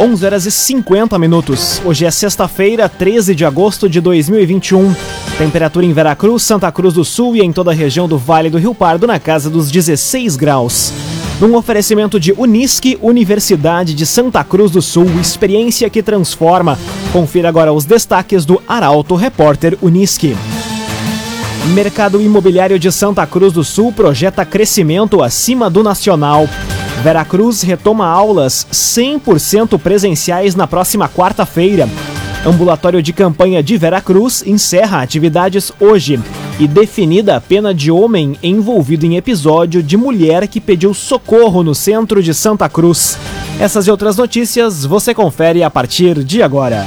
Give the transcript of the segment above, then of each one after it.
11 horas e 50 minutos. Hoje é sexta-feira, 13 de agosto de 2021. Temperatura em Veracruz, Santa Cruz do Sul e em toda a região do Vale do Rio Pardo na casa dos 16 graus. Num oferecimento de Unisque, Universidade de Santa Cruz do Sul, experiência que transforma. Confira agora os destaques do Arauto Repórter Unisque. Mercado imobiliário de Santa Cruz do Sul projeta crescimento acima do nacional. Veracruz retoma aulas 100% presenciais na próxima quarta-feira. Ambulatório de campanha de Veracruz encerra atividades hoje e definida a pena de homem envolvido em episódio de mulher que pediu socorro no centro de Santa Cruz. Essas e outras notícias você confere a partir de agora.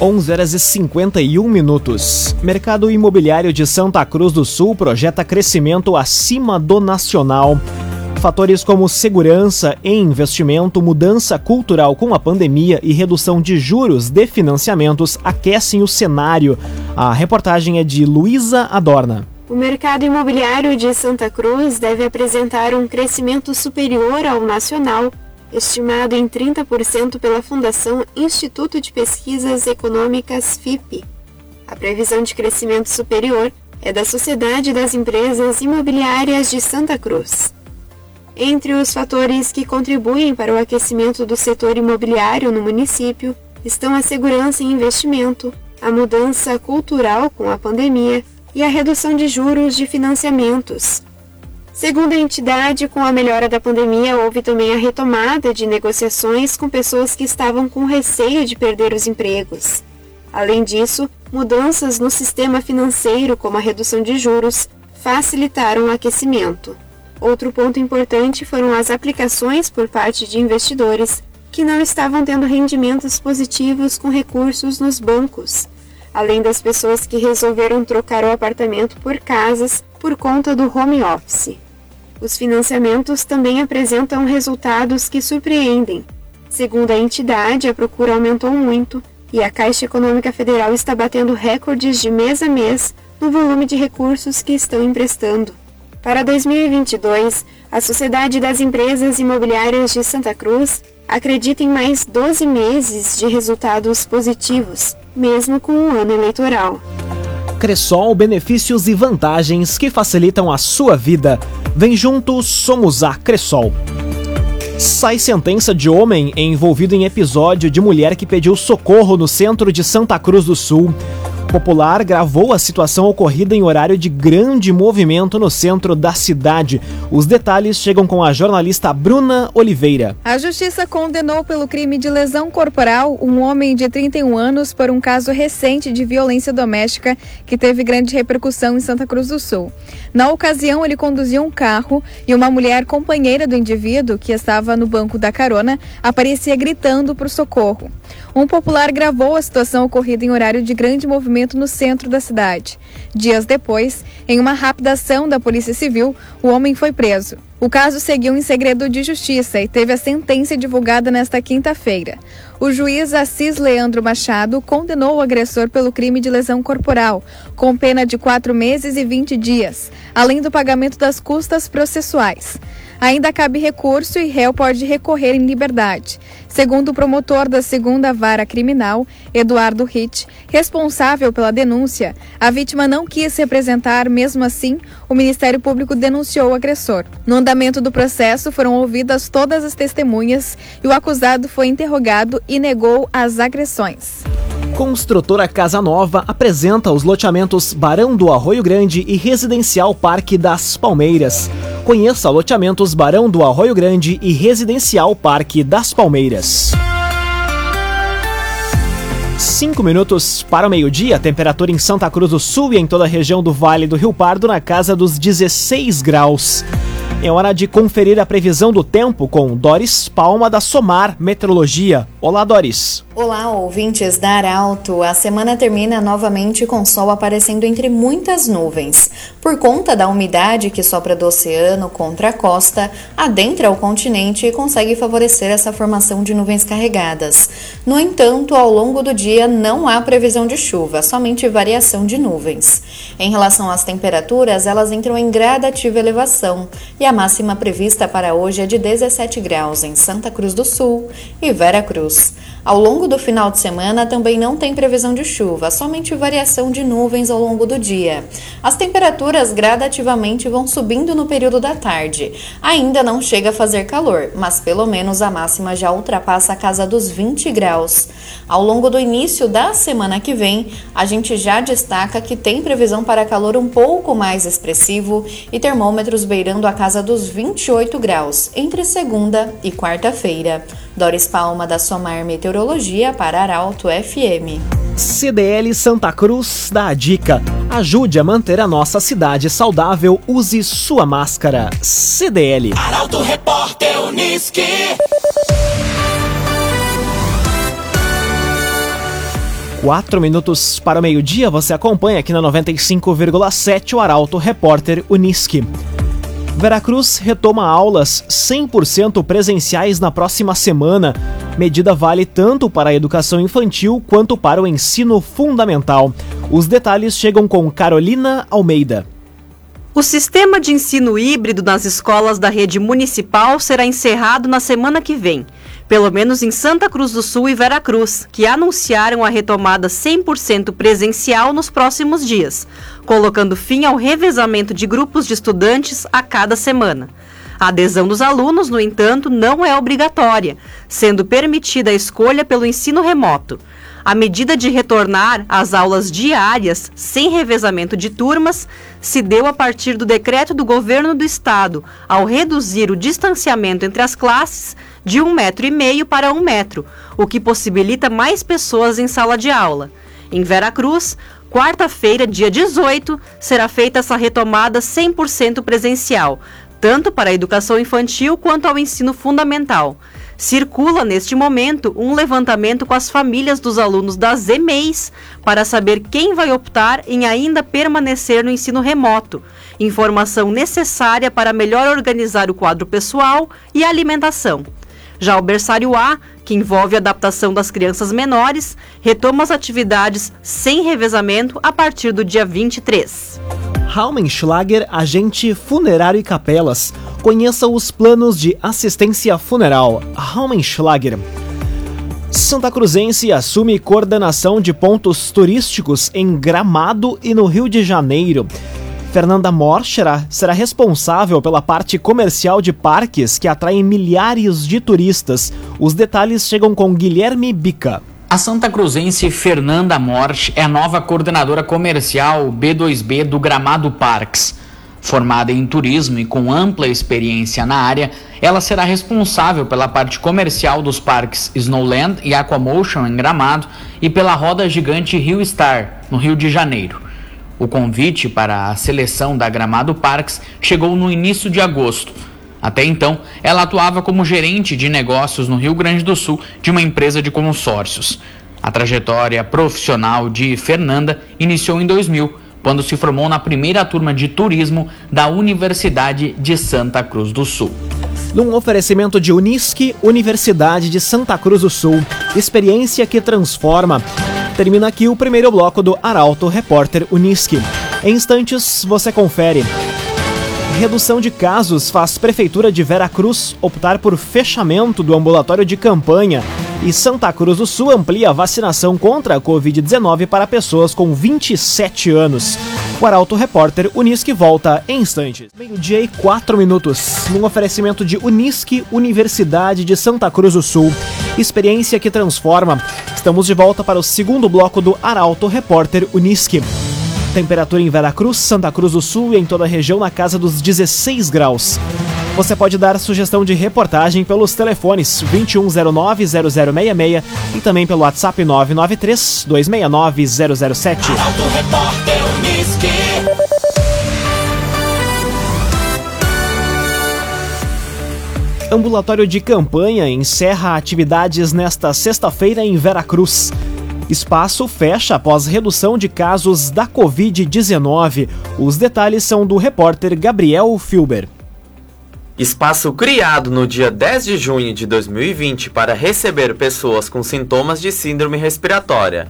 11 horas e 51 minutos. Mercado imobiliário de Santa Cruz do Sul projeta crescimento acima do nacional. Fatores como segurança em investimento, mudança cultural com a pandemia e redução de juros de financiamentos aquecem o cenário. A reportagem é de Luísa Adorna. O mercado imobiliário de Santa Cruz deve apresentar um crescimento superior ao nacional estimado em 30% pela Fundação Instituto de Pesquisas Econômicas FIP. A previsão de crescimento superior é da Sociedade das Empresas Imobiliárias de Santa Cruz. Entre os fatores que contribuem para o aquecimento do setor imobiliário no município estão a segurança em investimento, a mudança cultural com a pandemia e a redução de juros de financiamentos, Segundo a entidade, com a melhora da pandemia, houve também a retomada de negociações com pessoas que estavam com receio de perder os empregos. Além disso, mudanças no sistema financeiro, como a redução de juros, facilitaram o aquecimento. Outro ponto importante foram as aplicações por parte de investidores que não estavam tendo rendimentos positivos com recursos nos bancos, além das pessoas que resolveram trocar o apartamento por casas por conta do home office. Os financiamentos também apresentam resultados que surpreendem. Segundo a entidade, a procura aumentou muito e a Caixa Econômica Federal está batendo recordes de mês a mês no volume de recursos que estão emprestando. Para 2022, a Sociedade das Empresas Imobiliárias de Santa Cruz acredita em mais 12 meses de resultados positivos, mesmo com o ano eleitoral. Cressol, benefícios e vantagens que facilitam a sua vida. Vem junto, somos a Cressol. Sai sentença de homem envolvido em episódio de mulher que pediu socorro no centro de Santa Cruz do Sul. Popular gravou a situação ocorrida em horário de grande movimento no centro da cidade. Os detalhes chegam com a jornalista Bruna Oliveira. A justiça condenou pelo crime de lesão corporal um homem de 31 anos por um caso recente de violência doméstica que teve grande repercussão em Santa Cruz do Sul. Na ocasião, ele conduzia um carro e uma mulher companheira do indivíduo, que estava no banco da carona, aparecia gritando por socorro. Um popular gravou a situação ocorrida em horário de grande movimento no centro da cidade. Dias depois, em uma rápida ação da Polícia Civil, o homem foi preso. O caso seguiu em segredo de justiça e teve a sentença divulgada nesta quinta-feira. O juiz Assis Leandro Machado condenou o agressor pelo crime de lesão corporal, com pena de quatro meses e 20 dias, além do pagamento das custas processuais. Ainda cabe recurso e réu pode recorrer em liberdade. Segundo o promotor da segunda vara criminal, Eduardo Ritt, responsável pela denúncia, a vítima não quis se representar, mesmo assim, o Ministério Público denunciou o agressor. No andamento do processo, foram ouvidas todas as testemunhas e o acusado foi interrogado e negou as agressões. Construtora Casa Nova apresenta os loteamentos Barão do Arroio Grande e Residencial Parque das Palmeiras. Conheça loteamentos Barão do Arroio Grande e Residencial Parque das Palmeiras. Cinco minutos para o meio-dia, temperatura em Santa Cruz do Sul e em toda a região do Vale do Rio Pardo na casa dos 16 graus. É hora de conferir a previsão do tempo com Doris Palma da Somar Meteorologia. Olá, Doris. Olá, ouvintes da Arauto. A semana termina novamente com sol aparecendo entre muitas nuvens. Por conta da umidade que sopra do oceano contra a costa, adentra o continente e consegue favorecer essa formação de nuvens carregadas. No entanto, ao longo do dia não há previsão de chuva, somente variação de nuvens. Em relação às temperaturas, elas entram em gradativa elevação e a máxima prevista para hoje é de 17 graus em Santa Cruz do Sul e Vera Cruz. Ao longo do final de semana também não tem previsão de chuva, somente variação de nuvens ao longo do dia. As temperaturas gradativamente vão subindo no período da tarde. Ainda não chega a fazer calor, mas pelo menos a máxima já ultrapassa a casa dos 20 graus. Ao longo do início da semana que vem, a gente já destaca que tem previsão para calor um pouco mais expressivo e termômetros beirando a casa dos 28 graus entre segunda e quarta-feira. Doris Palma da Somar Meteorologia para Arauto FM. CDL Santa Cruz dá a dica. Ajude a manter a nossa cidade saudável. Use sua máscara. CDL. Arauto Repórter Uniski. Quatro minutos para o meio-dia, você acompanha aqui na 95,7 o Arauto Repórter Uniski. Veracruz retoma aulas 100% presenciais na próxima semana. Medida vale tanto para a educação infantil quanto para o ensino fundamental. Os detalhes chegam com Carolina Almeida. O sistema de ensino híbrido nas escolas da rede municipal será encerrado na semana que vem pelo menos em Santa Cruz do Sul e Veracruz, que anunciaram a retomada 100% presencial nos próximos dias, colocando fim ao revezamento de grupos de estudantes a cada semana. A adesão dos alunos, no entanto, não é obrigatória, sendo permitida a escolha pelo ensino remoto. A medida de retornar às aulas diárias, sem revezamento de turmas, se deu a partir do decreto do governo do estado, ao reduzir o distanciamento entre as classes de um metro e meio para um metro, o que possibilita mais pessoas em sala de aula. Em Veracruz, quarta-feira, dia 18, será feita essa retomada 100% presencial, tanto para a educação infantil quanto ao ensino fundamental. Circula neste momento um levantamento com as famílias dos alunos das EMEIs para saber quem vai optar em ainda permanecer no ensino remoto. Informação necessária para melhor organizar o quadro pessoal e a alimentação. Já o berçário A, que envolve a adaptação das crianças menores, retoma as atividades sem revezamento a partir do dia 23. Raumenschlager, agente funerário e capelas. Conheça os planos de assistência funeral. Raumenschlager. Santa Cruzense assume coordenação de pontos turísticos em Gramado e no Rio de Janeiro. Fernanda Morschera será responsável pela parte comercial de parques que atraem milhares de turistas. Os detalhes chegam com Guilherme Bica. A Santa Cruzense Fernanda Morsch é a nova coordenadora comercial B2B do Gramado Parques. Formada em turismo e com ampla experiência na área, ela será responsável pela parte comercial dos parques Snowland e Aquamotion em Gramado e pela roda gigante Rio Star, no Rio de Janeiro. O convite para a seleção da Gramado Parks chegou no início de agosto. Até então, ela atuava como gerente de negócios no Rio Grande do Sul de uma empresa de consórcios. A trajetória profissional de Fernanda iniciou em 2000, quando se formou na primeira turma de turismo da Universidade de Santa Cruz do Sul. Num oferecimento de Unisque, Universidade de Santa Cruz do Sul, experiência que transforma. Termina aqui o primeiro bloco do Arauto Repórter Unisque. Em instantes, você confere. Redução de casos faz Prefeitura de Vera Cruz optar por fechamento do ambulatório de campanha. E Santa Cruz do Sul amplia a vacinação contra a Covid-19 para pessoas com 27 anos. O Arauto Repórter Unisque volta em instantes. Meio-dia e quatro minutos. Num oferecimento de Unisque, Universidade de Santa Cruz do Sul. Experiência que transforma. Estamos de volta para o segundo bloco do Arauto Repórter Unisque. Temperatura em Veracruz, Santa Cruz do Sul e em toda a região na casa dos 16 graus. Você pode dar sugestão de reportagem pelos telefones 2109-0066 e também pelo WhatsApp 993-269-007. Ambulatório de campanha encerra atividades nesta sexta-feira em Veracruz. Espaço fecha após redução de casos da Covid-19. Os detalhes são do repórter Gabriel Filber. Espaço criado no dia 10 de junho de 2020 para receber pessoas com sintomas de síndrome respiratória.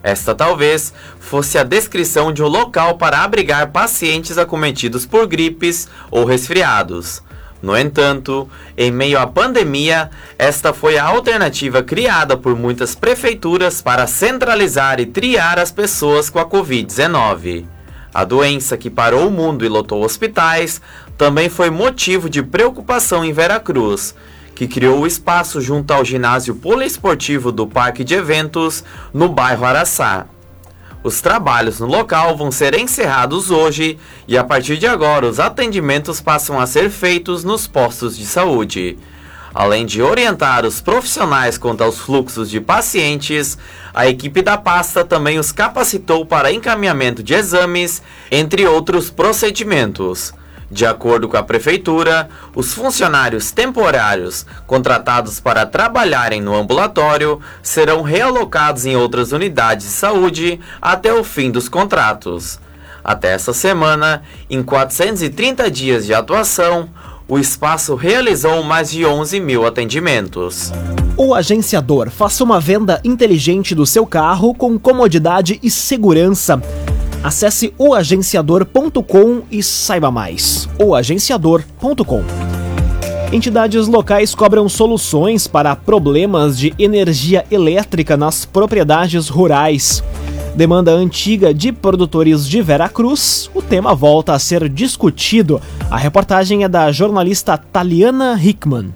Esta talvez fosse a descrição de um local para abrigar pacientes acometidos por gripes ou resfriados. No entanto, em meio à pandemia, esta foi a alternativa criada por muitas prefeituras para centralizar e triar as pessoas com a Covid-19. A doença que parou o mundo e lotou hospitais também foi motivo de preocupação em Veracruz, que criou o espaço junto ao ginásio poliesportivo do Parque de Eventos, no bairro Araçá. Os trabalhos no local vão ser encerrados hoje e a partir de agora os atendimentos passam a ser feitos nos postos de saúde. Além de orientar os profissionais quanto aos fluxos de pacientes, a equipe da pasta também os capacitou para encaminhamento de exames, entre outros procedimentos. De acordo com a Prefeitura, os funcionários temporários contratados para trabalharem no ambulatório serão realocados em outras unidades de saúde até o fim dos contratos. Até essa semana, em 430 dias de atuação, o espaço realizou mais de 11 mil atendimentos. O agenciador faça uma venda inteligente do seu carro com comodidade e segurança. Acesse oagenciador.com e saiba mais. oagenciador.com Entidades locais cobram soluções para problemas de energia elétrica nas propriedades rurais. Demanda antiga de produtores de Veracruz, o tema volta a ser discutido. A reportagem é da jornalista Taliana Hickman.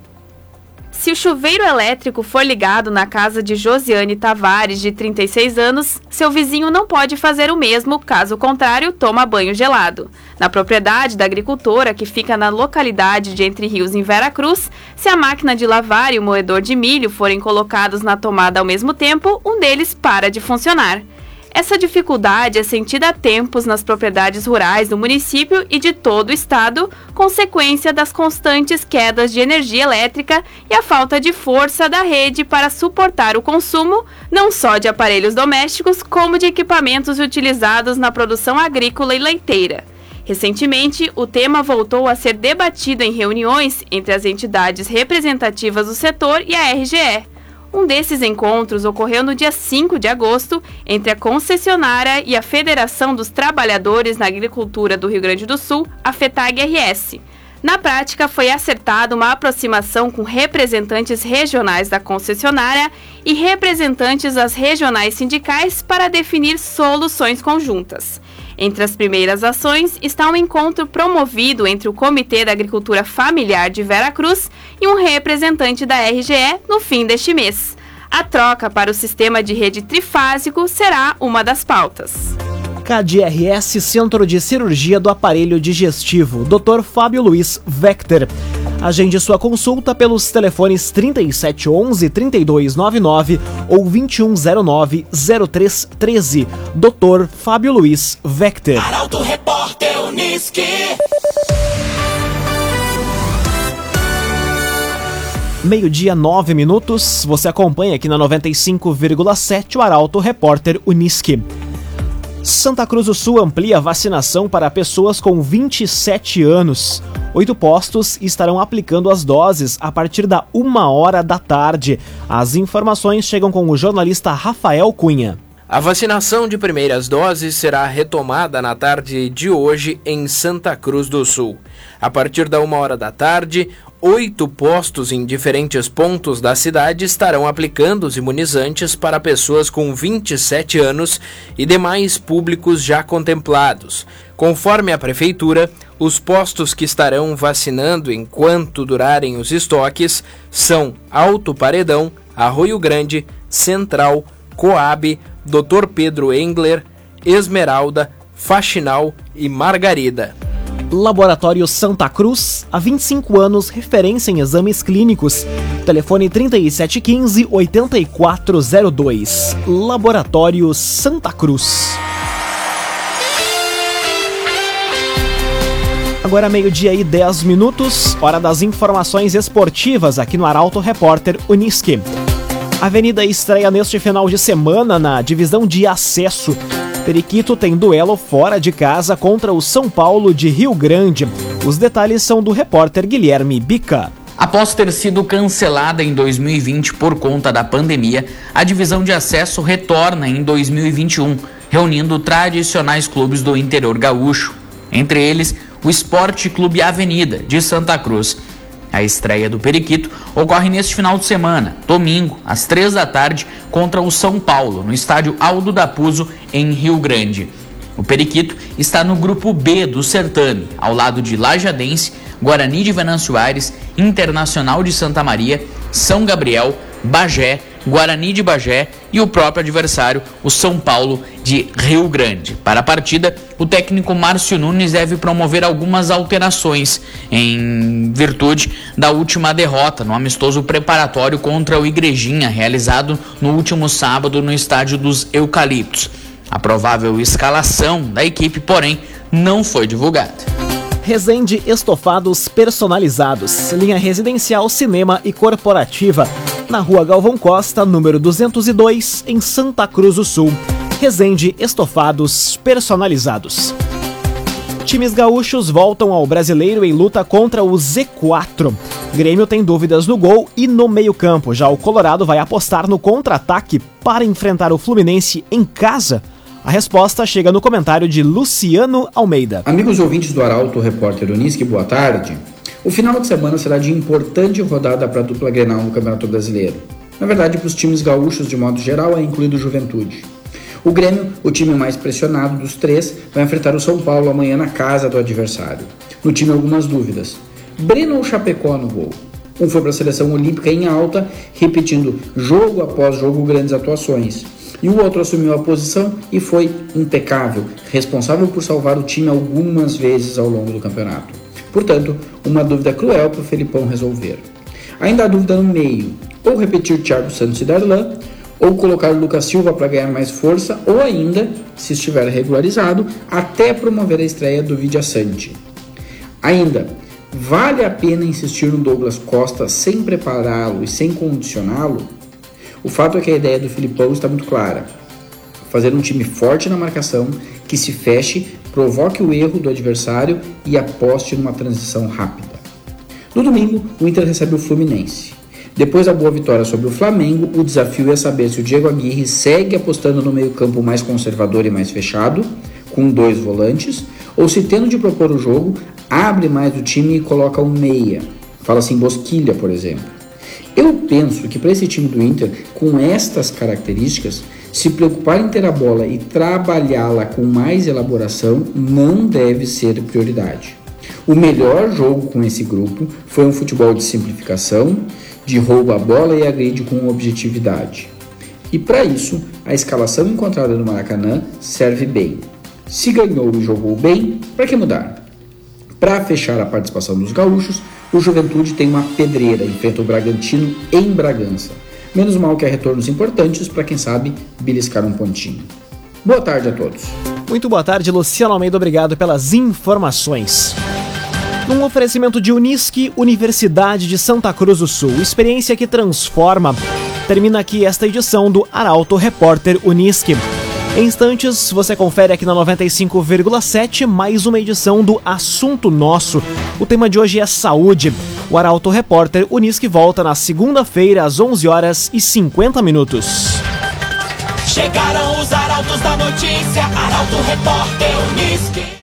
Se o chuveiro elétrico for ligado na casa de Josiane Tavares, de 36 anos, seu vizinho não pode fazer o mesmo, caso contrário, toma banho gelado. Na propriedade da agricultora, que fica na localidade de Entre Rios, em Veracruz, se a máquina de lavar e o moedor de milho forem colocados na tomada ao mesmo tempo, um deles para de funcionar. Essa dificuldade é sentida há tempos nas propriedades rurais do município e de todo o estado, consequência das constantes quedas de energia elétrica e a falta de força da rede para suportar o consumo, não só de aparelhos domésticos, como de equipamentos utilizados na produção agrícola e leiteira. Recentemente, o tema voltou a ser debatido em reuniões entre as entidades representativas do setor e a RGE. Um desses encontros ocorreu no dia 5 de agosto entre a concessionária e a Federação dos Trabalhadores na Agricultura do Rio Grande do Sul, a FETAG-RS. Na prática, foi acertada uma aproximação com representantes regionais da concessionária e representantes das regionais sindicais para definir soluções conjuntas. Entre as primeiras ações está um encontro promovido entre o Comitê da Agricultura Familiar de Veracruz e um representante da RGE no fim deste mês. A troca para o sistema de rede trifásico será uma das pautas. KDRS Centro de Cirurgia do Aparelho Digestivo, Dr. Fábio Luiz Vector. Agende sua consulta pelos telefones 3711 3299 ou 2109 0313. Dr. Fábio Luiz Vector. Arauto Repórter Uniski. Meio-dia, nove minutos. Você acompanha aqui na 95,7 o Arauto Repórter Uniski. Santa Cruz do Sul amplia a vacinação para pessoas com 27 anos. Oito postos estarão aplicando as doses a partir da uma hora da tarde. As informações chegam com o jornalista Rafael Cunha. A vacinação de primeiras doses será retomada na tarde de hoje em Santa Cruz do Sul. A partir da uma hora da tarde, oito postos em diferentes pontos da cidade estarão aplicando os imunizantes para pessoas com 27 anos e demais públicos já contemplados. Conforme a Prefeitura, os postos que estarão vacinando enquanto durarem os estoques são Alto Paredão, Arroio Grande, Central, Coab, Dr. Pedro Engler, Esmeralda, Faxinal e Margarida. Laboratório Santa Cruz, há 25 anos, referência em exames clínicos. Telefone 3715-8402. Laboratório Santa Cruz. Agora meio-dia e 10 minutos, hora das informações esportivas aqui no Arauto Repórter Uniski. Avenida estreia neste final de semana na divisão de acesso. Periquito tem duelo fora de casa contra o São Paulo de Rio Grande. Os detalhes são do repórter Guilherme Bica. Após ter sido cancelada em 2020 por conta da pandemia, a divisão de acesso retorna em 2021, reunindo tradicionais clubes do interior gaúcho, entre eles o Esporte Clube Avenida de Santa Cruz. A estreia do Periquito ocorre neste final de semana, domingo, às três da tarde, contra o São Paulo, no estádio Aldo da Puzo, em Rio Grande. O Periquito está no grupo B do certame, ao lado de Lajadense, Guarani de Venâncio Aires, Internacional de Santa Maria, São Gabriel, Bagé, Guarani de Bagé e o próprio adversário, o São Paulo de Rio Grande. Para a partida, o técnico Márcio Nunes deve promover algumas alterações em virtude da última derrota no amistoso preparatório contra o Igrejinha, realizado no último sábado no estádio dos Eucaliptos. A provável escalação da equipe, porém, não foi divulgada. Resende Estofados Personalizados, linha residencial, cinema e corporativa. Na rua Galvão Costa, número 202, em Santa Cruz do Sul. Resende Estofados Personalizados. Times gaúchos voltam ao brasileiro em luta contra o Z4. Grêmio tem dúvidas no gol e no meio-campo. Já o Colorado vai apostar no contra-ataque para enfrentar o Fluminense em casa a resposta chega no comentário de Luciano Almeida. Amigos ouvintes do Arauto, repórter Unisque, boa tarde. O final de semana será de importante rodada para a dupla Grenal no Campeonato Brasileiro. Na verdade, para os times gaúchos de modo geral, é incluído Juventude. O Grêmio, o time mais pressionado dos três, vai enfrentar o São Paulo amanhã na casa do adversário. No time, algumas dúvidas. Breno ou Chapecó no gol? Um foi para a seleção olímpica em alta, repetindo jogo após jogo grandes atuações e o outro assumiu a posição e foi impecável, responsável por salvar o time algumas vezes ao longo do campeonato. Portanto, uma dúvida cruel para o Felipão resolver. Ainda há dúvida no meio, ou repetir Thiago Santos e Darlan, ou colocar Lucas Silva para ganhar mais força, ou ainda, se estiver regularizado, até promover a estreia do Vidia Sante. Ainda, vale a pena insistir no Douglas Costa sem prepará-lo e sem condicioná-lo? O fato é que a ideia do Filipão está muito clara. Fazer um time forte na marcação, que se feche, provoque o erro do adversário e aposte numa transição rápida. No domingo, o Inter recebe o Fluminense. Depois da boa vitória sobre o Flamengo, o desafio é saber se o Diego Aguirre segue apostando no meio-campo mais conservador e mais fechado, com dois volantes, ou se tendo de propor o jogo, abre mais o time e coloca um meia. Fala-se em Bosquilha, por exemplo. Eu penso que para esse time do Inter, com estas características, se preocupar em ter a bola e trabalhá-la com mais elaboração não deve ser prioridade. O melhor jogo com esse grupo foi um futebol de simplificação, de roubo a bola e agride com objetividade. E para isso, a escalação encontrada no Maracanã serve bem. Se ganhou e jogou bem, para que mudar? Para fechar a participação dos gaúchos, o Juventude tem uma pedreira, enfrenta o Bragantino em Bragança. Menos mal que há retornos importantes para quem sabe beliscar um pontinho. Boa tarde a todos. Muito boa tarde, Luciano Almeida. Obrigado pelas informações. Num oferecimento de Unisque, Universidade de Santa Cruz do Sul, experiência que transforma. Termina aqui esta edição do Arauto Repórter Unisque. Em instantes, você confere aqui na 95,7 mais uma edição do Assunto Nosso. O tema de hoje é saúde. O Arauto Repórter Unisque volta na segunda-feira às 11 horas e 50 minutos. Chegaram os arautos da notícia, Arauto Repórter Unisque.